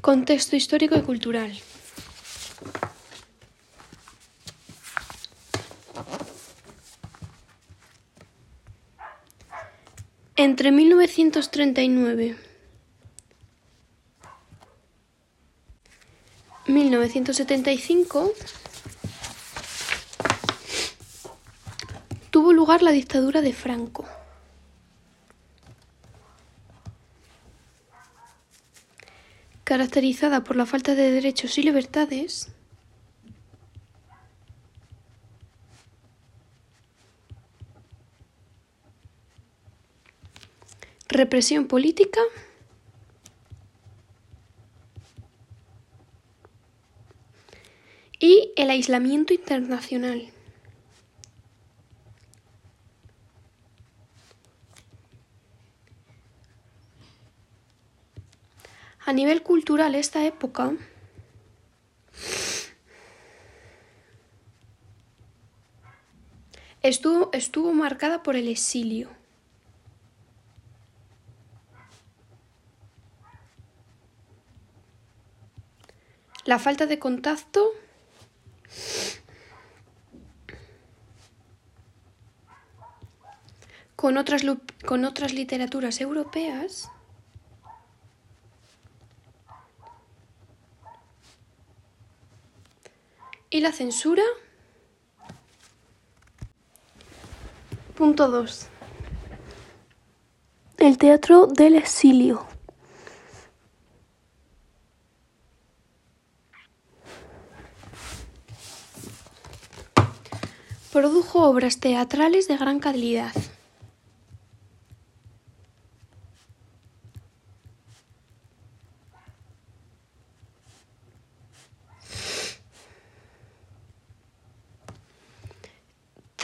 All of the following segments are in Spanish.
Contexto histórico y cultural. Entre 1939 y 1975 tuvo lugar la dictadura de Franco. Caracterizada por la falta de derechos y libertades, represión política y el aislamiento internacional. A nivel cultural, esta época estuvo, estuvo marcada por el exilio. La falta de contacto con otras, con otras literaturas europeas ¿Y la censura? Punto 2. El teatro del exilio. Produjo obras teatrales de gran calidad.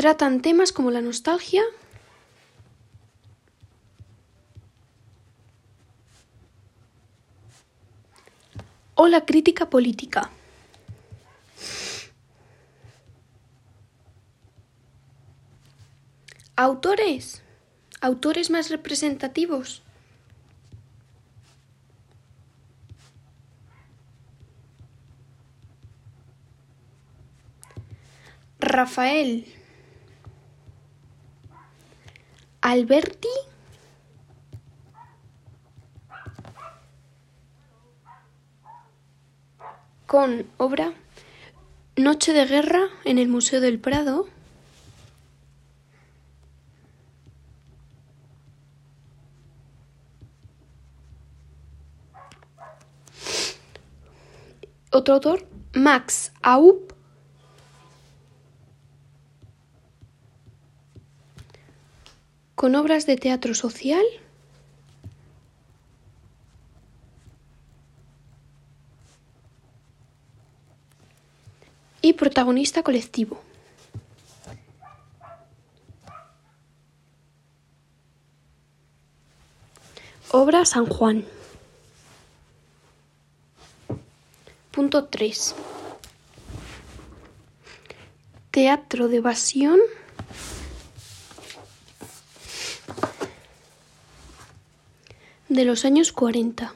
Tratan temas como la nostalgia, o la crítica política. Autores. Autores más representativos. Rafael. Alberti con obra Noche de Guerra en el Museo del Prado. Otro autor, Max Aup con obras de teatro social y protagonista colectivo. Obra San Juan. Punto 3. Teatro de evasión. De los años 40.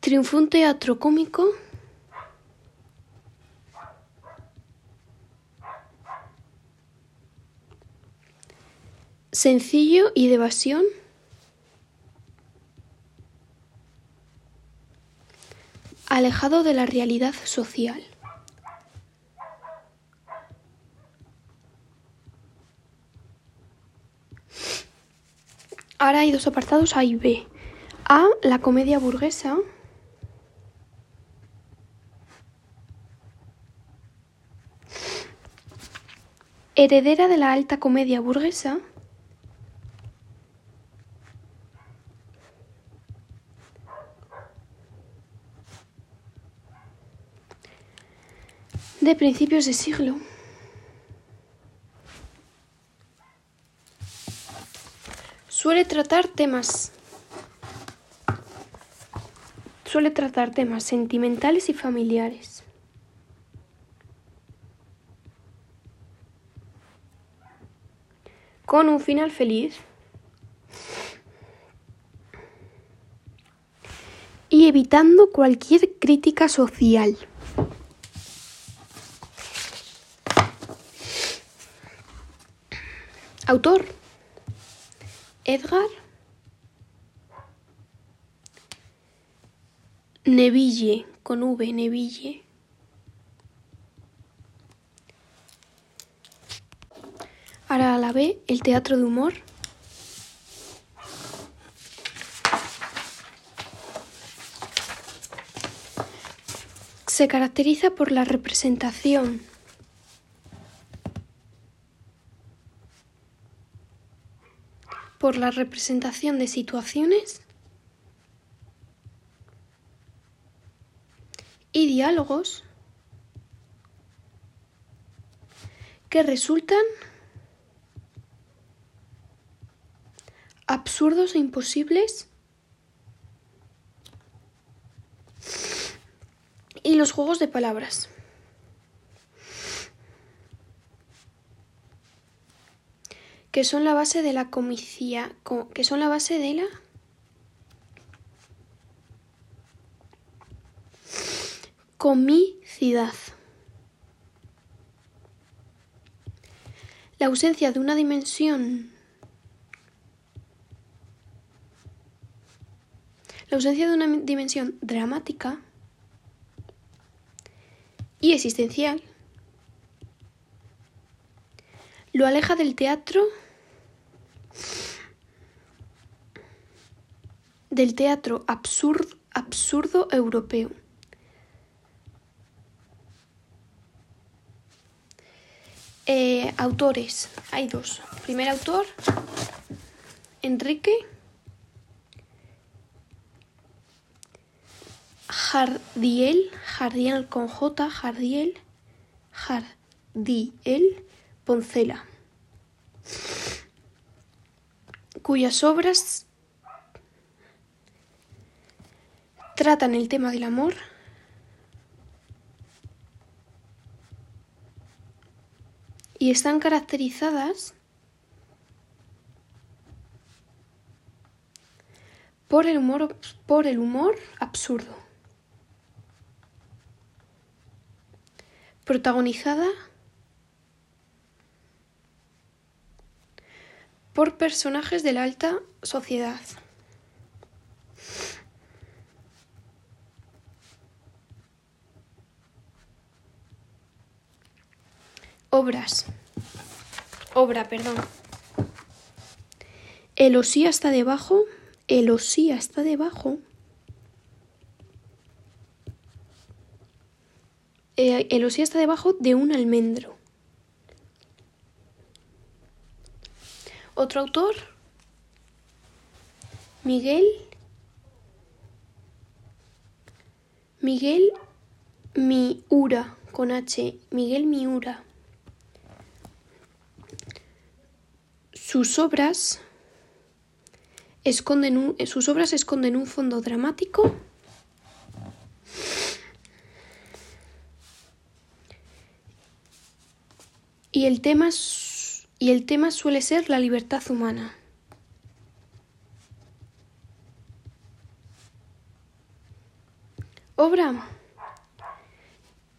Triunfó un teatro cómico sencillo y de evasión alejado de la realidad social. Ahora hay dos apartados A y B. A, la comedia burguesa. Heredera de la alta comedia burguesa. De principios de siglo. Suele tratar temas suele tratar temas sentimentales y familiares. con un final feliz. Y evitando cualquier crítica social. Autor. Edgar Neville, con V, Neville. Ahora la B, el teatro de humor. Se caracteriza por la representación por la representación de situaciones y diálogos que resultan absurdos e imposibles y los juegos de palabras. Que son la base de la que son la base de la comicidad. La ausencia de una dimensión La ausencia de una dimensión dramática y existencial lo aleja del teatro del teatro absurdo, absurdo europeo. Eh, autores, hay dos. Primer autor, Enrique Jardiel, Jardiel con J, Jardiel, Jardiel Poncela, cuyas obras tratan el tema del amor y están caracterizadas por el humor, por el humor absurdo. Protagonizada por personajes de la alta sociedad. Obras. Obra, perdón. El osía está debajo. El osía está debajo. Eh, el osía está debajo de un almendro. Otro autor, Miguel. Miguel Miura, con H. Miguel Miura. Sus obras esconden un, sus obras esconden un fondo dramático y el tema y el tema suele ser la libertad humana. Obra.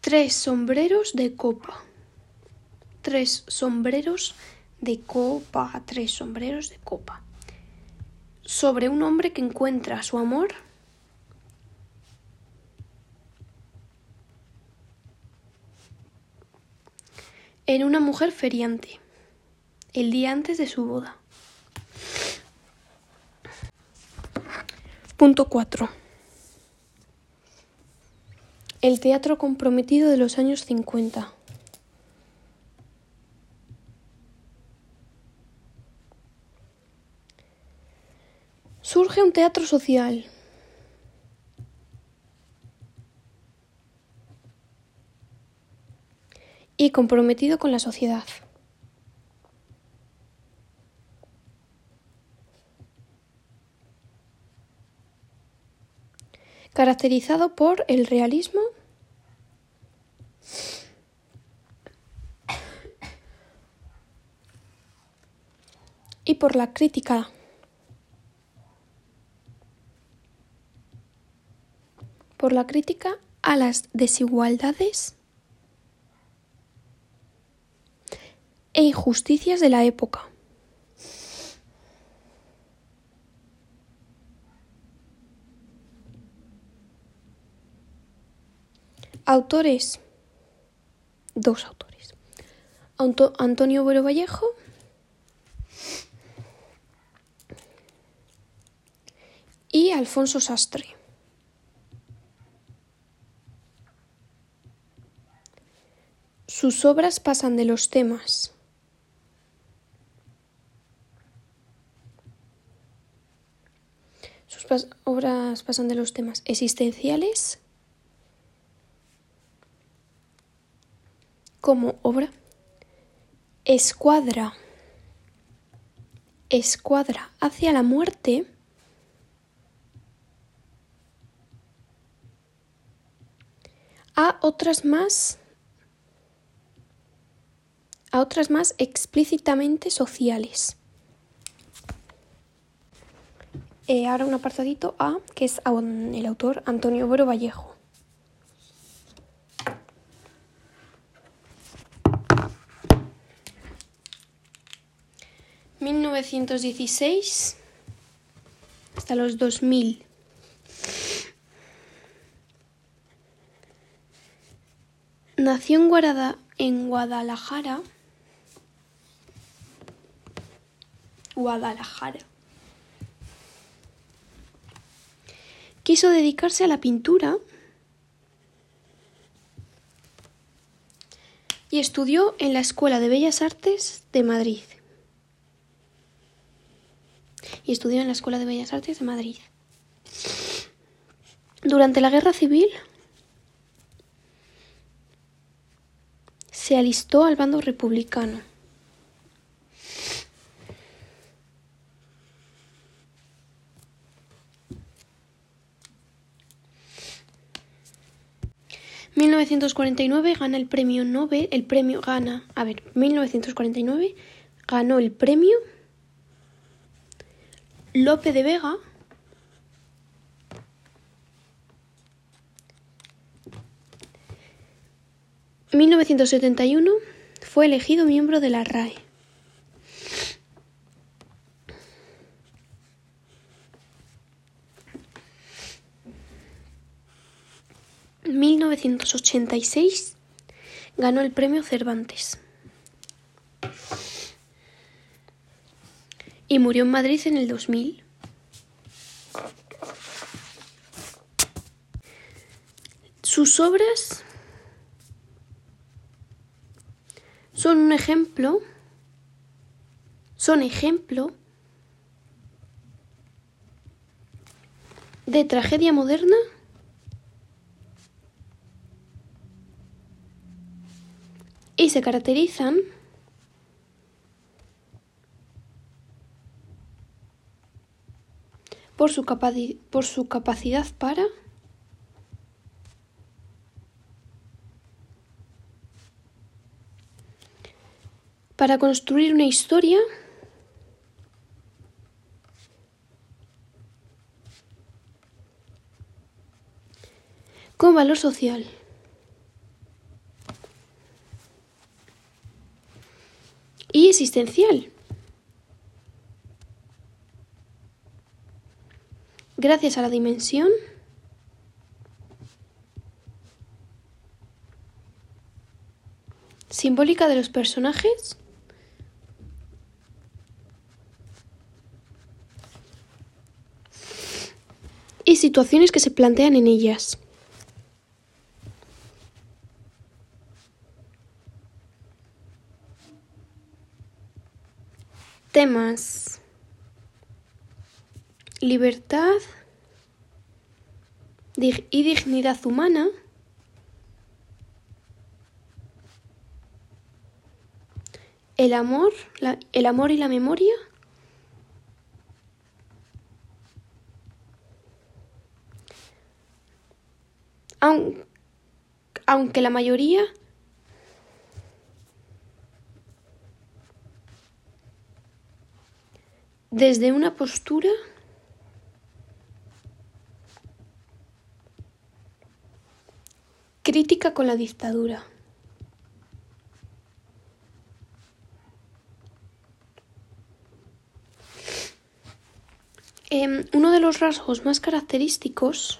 Tres sombreros de copa. Tres sombreros de copa. Tres sombreros de copa. Sobre un hombre que encuentra su amor en una mujer feriante el día antes de su boda. Punto 4. El teatro comprometido de los años 50. Surge un teatro social. Y comprometido con la sociedad. Caracterizado por el realismo y por la crítica por la crítica a las desigualdades e injusticias de la época. Autores. Dos autores. Antonio Buero Vallejo y Alfonso Sastre. Sus obras pasan de los temas sus obras pasan de los temas existenciales como obra escuadra escuadra hacia la muerte a otras más a otras más explícitamente sociales. Eh, ahora un apartadito A, que es el autor Antonio Boro Vallejo. ...1916... ...hasta los 2000... Nació en, Guarada, en Guadalajara Guadalajara. Quiso dedicarse a la pintura y estudió en la Escuela de Bellas Artes de Madrid. Y estudió en la Escuela de Bellas Artes de Madrid. Durante la Guerra Civil se alistó al bando republicano. 1949 gana el premio Nobel, el premio gana, a ver, 1949 ganó el premio Lope de Vega ...1971 fue elegido miembro de la RAE. 1986 ganó el premio Cervantes. Y murió en Madrid en el 2000. Sus obras son un ejemplo, son ejemplo de tragedia moderna y se caracterizan por su, por su capacidad para para construir una historia con valor social. y existencial. Gracias a la dimensión simbólica de los personajes y situaciones que se plantean en ellas. Temas. Libertad y dignidad humana. El amor, el amor y la memoria. aunque la mayoría desde una postura crítica con la dictadura. Em, uno de los rasgos más característicos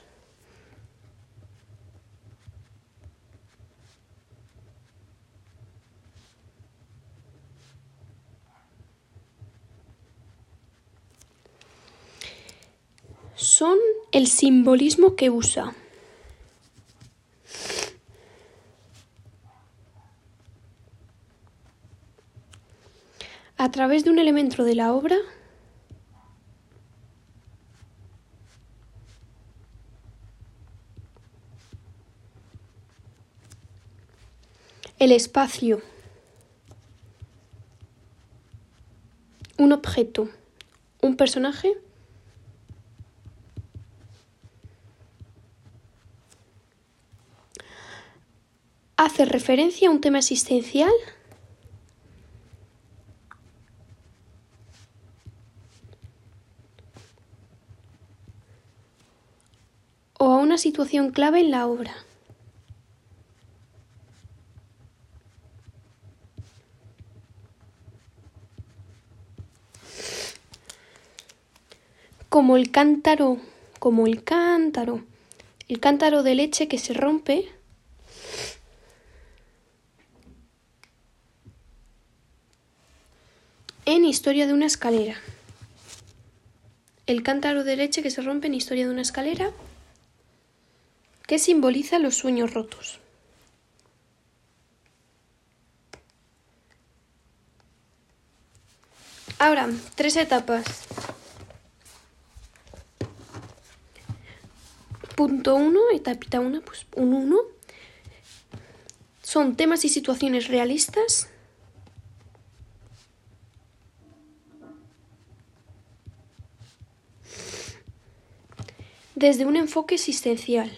son el simbolismo que usa. A través de un elemento de la obra el espacio, un objeto, un personaje, hace referencia a un tema existencial o a una situación clave en la obra. como el cántaro, como el cántaro, el cántaro de leche que se rompe. En Historia de una escalera. El cántaro de leche que se rompe en Historia de una escalera que simboliza los sueños rotos. Ahora, tres etapas. Punto 1, etapita 1, pues un 1. Son temas y situaciones realistas. Desde un enfoque existencial.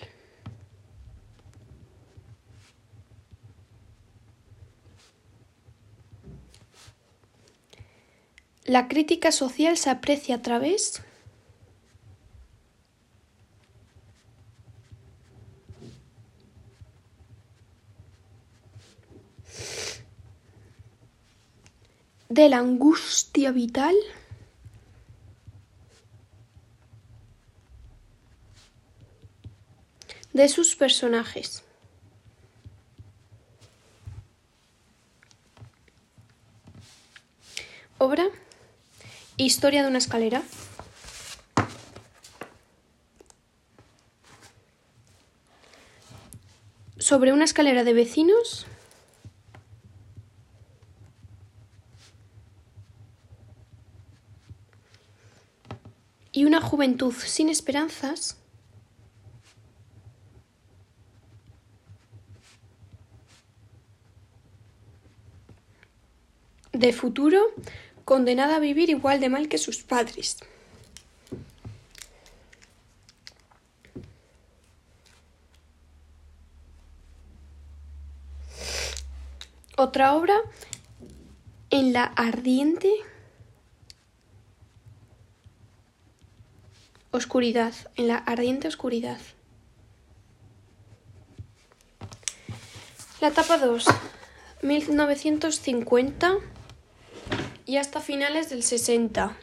La crítica social se aprecia a través de la angustia vital de sus personajes. Obra Historia de una escalera. Sobre una escalera de vecinos y una juventud sin esperanzas de futuro condenada a vivir igual de mal que sus padres. Otra obra en la ardiente Oscuridad, en la ardiente oscuridad. La etapa 2, 1950 y hasta finales del 60.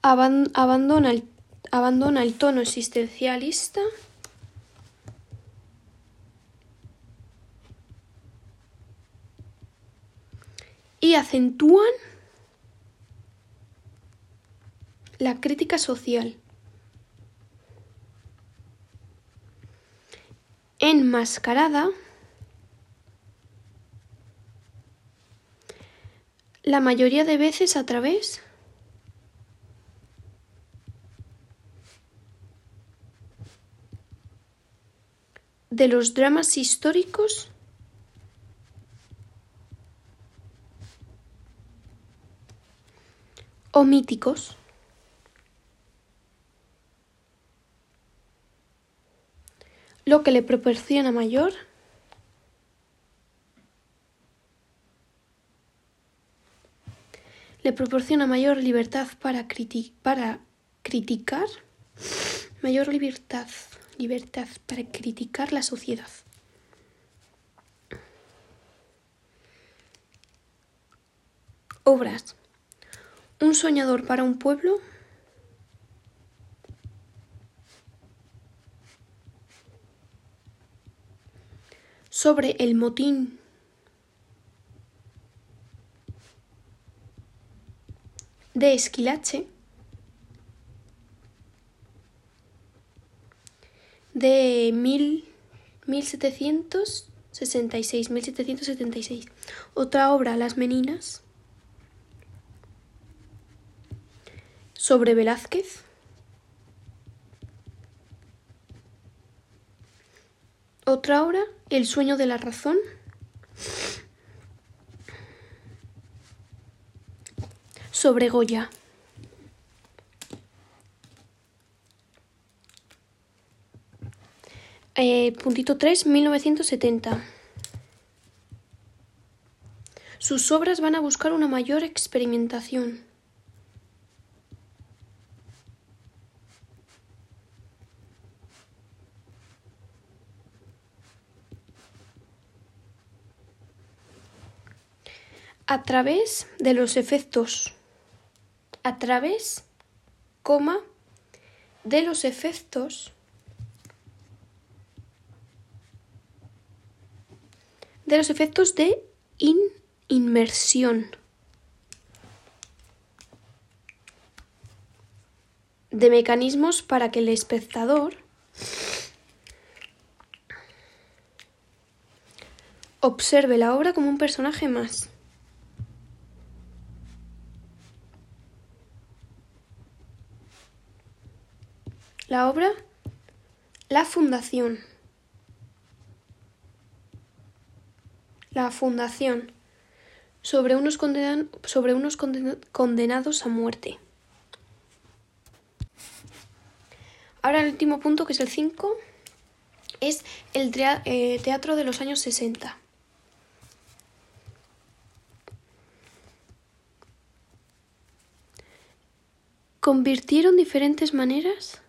abandona, abandona el tono existencialista y acentúan la crítica social. Enmascarada la mayoría de veces a través de los dramas históricos o míticos. lo que le proporciona mayor le proporciona mayor libertad para, criti para criticar, mayor libertad, libertad para criticar la sociedad. Obras. Un soñador para un pueblo Sobre el motín de Esquilache, de mil, 1766, 1776. Otra obra, Las Meninas, sobre Velázquez. Otra obra, El sueño de la razón. sobre Goya. Eh, puntito 3, 1970. Sus obras van a buscar una mayor experimentación. A través de los efectos a través, coma, de los efectos de los efectos de inmersión. de mecanismos para que el espectador observe la obra como un personaje más. La obra La Fundación. La Fundación. Sobre unos, sobre unos condenados a muerte. Ahora el último punto, que es el 5, es el eh, teatro de los años 60. Convirtieron diferentes maneras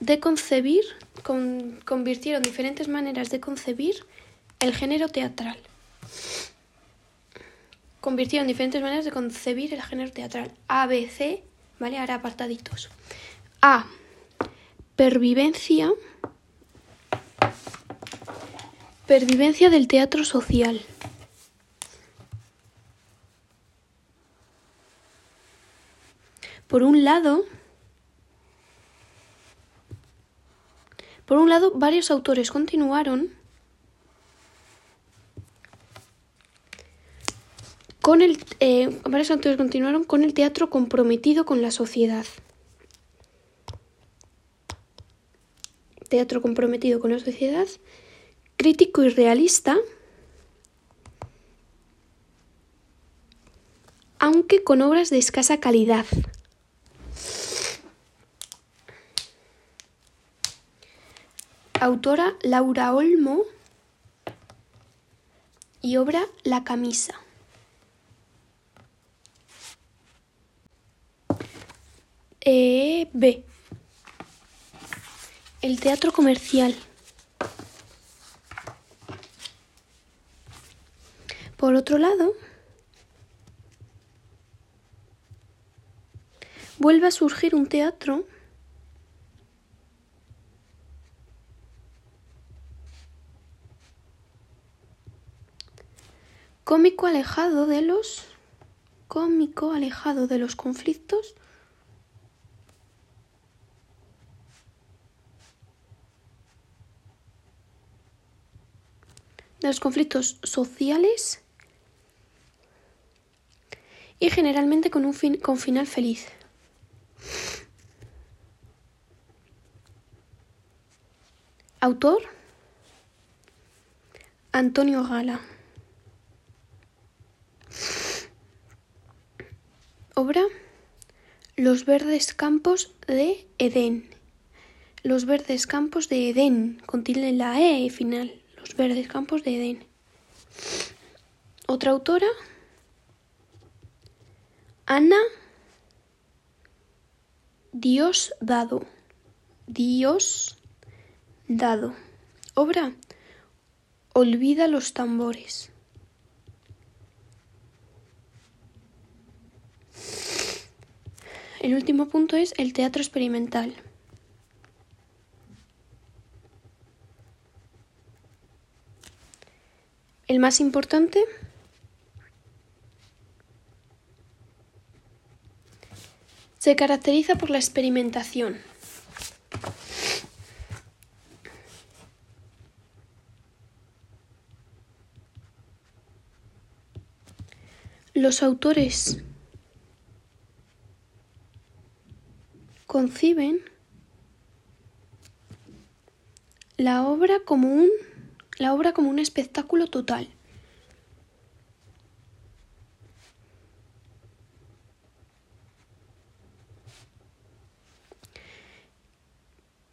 de concebir, convirtieron diferentes maneras de concebir el género teatral. Convirtieron diferentes maneras de concebir el género teatral. A, B, C, ¿vale? Ahora apartaditos. A. Pervivencia. Pervivencia del teatro social. Por un lado, Por un lado, varios autores continuaron con el, eh, varios autores continuaron con el teatro comprometido con la sociedad. Teatro comprometido con la sociedad, crítico y realista, aunque con obras de escasa calidad. Autora Laura Olmo y obra La camisa. E B. El teatro comercial. Por otro lado, vuelve a surgir un teatro cómico alejado de los cómico alejado de los conflictos de los conflictos sociales y generalmente con un fin, con final feliz. Autor Antonio Gala. Obra Los verdes campos de Edén. Los verdes campos de Edén. Contiene la E final. Los verdes campos de Edén. Otra autora, Ana Dios dado. Dios dado. Obra. Olvida los tambores. El último punto es el teatro experimental. El más importante se caracteriza por la experimentación. Los autores conciben la obra como un, la obra como un espectáculo total.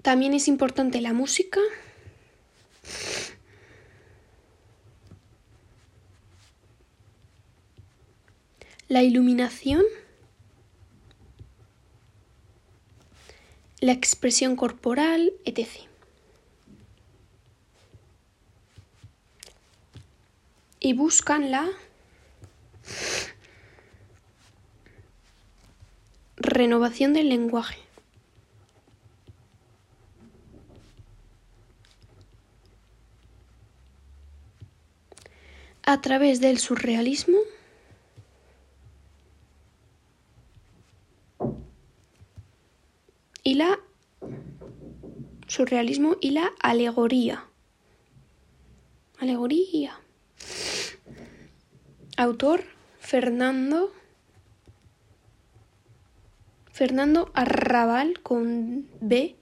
También es importante la música. La iluminación. La expresión corporal, etc. Y buscan la renovación del lenguaje. a través del surrealismo la surrealismo y la alegoría. Alegoría. Autor Fernando Fernando Arrabal con B.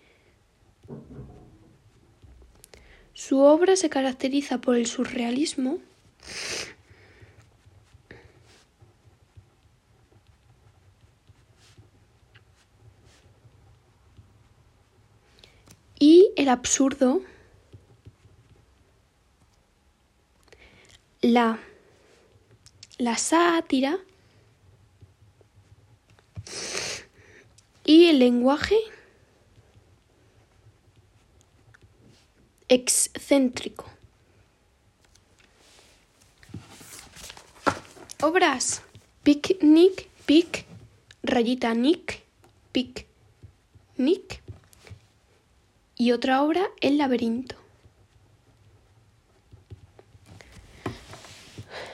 Su obra se caracteriza por el surrealismo y el absurdo, la, la sátira y el lenguaje excéntrico. Obras. Picnic, pic, rayita nick, pic, nick. Y otra obra, El laberinto.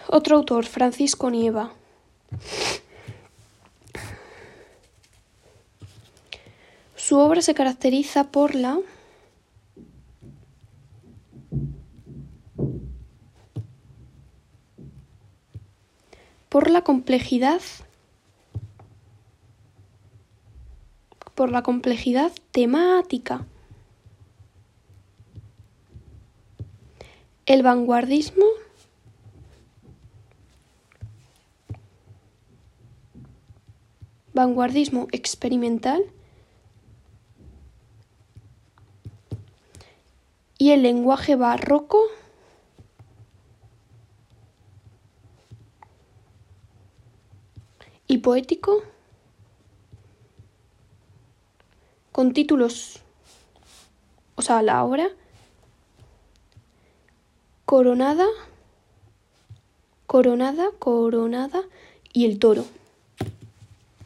Otro autor, Francisco Nieva. Su obra se caracteriza por la por la complejidad por la complejidad temática. El vanguardismo. Vanguardismo experimental. Y el lenguaje barroco. Y poético. Con títulos, o sea, la obra coronada, coronada, coronada y el toro.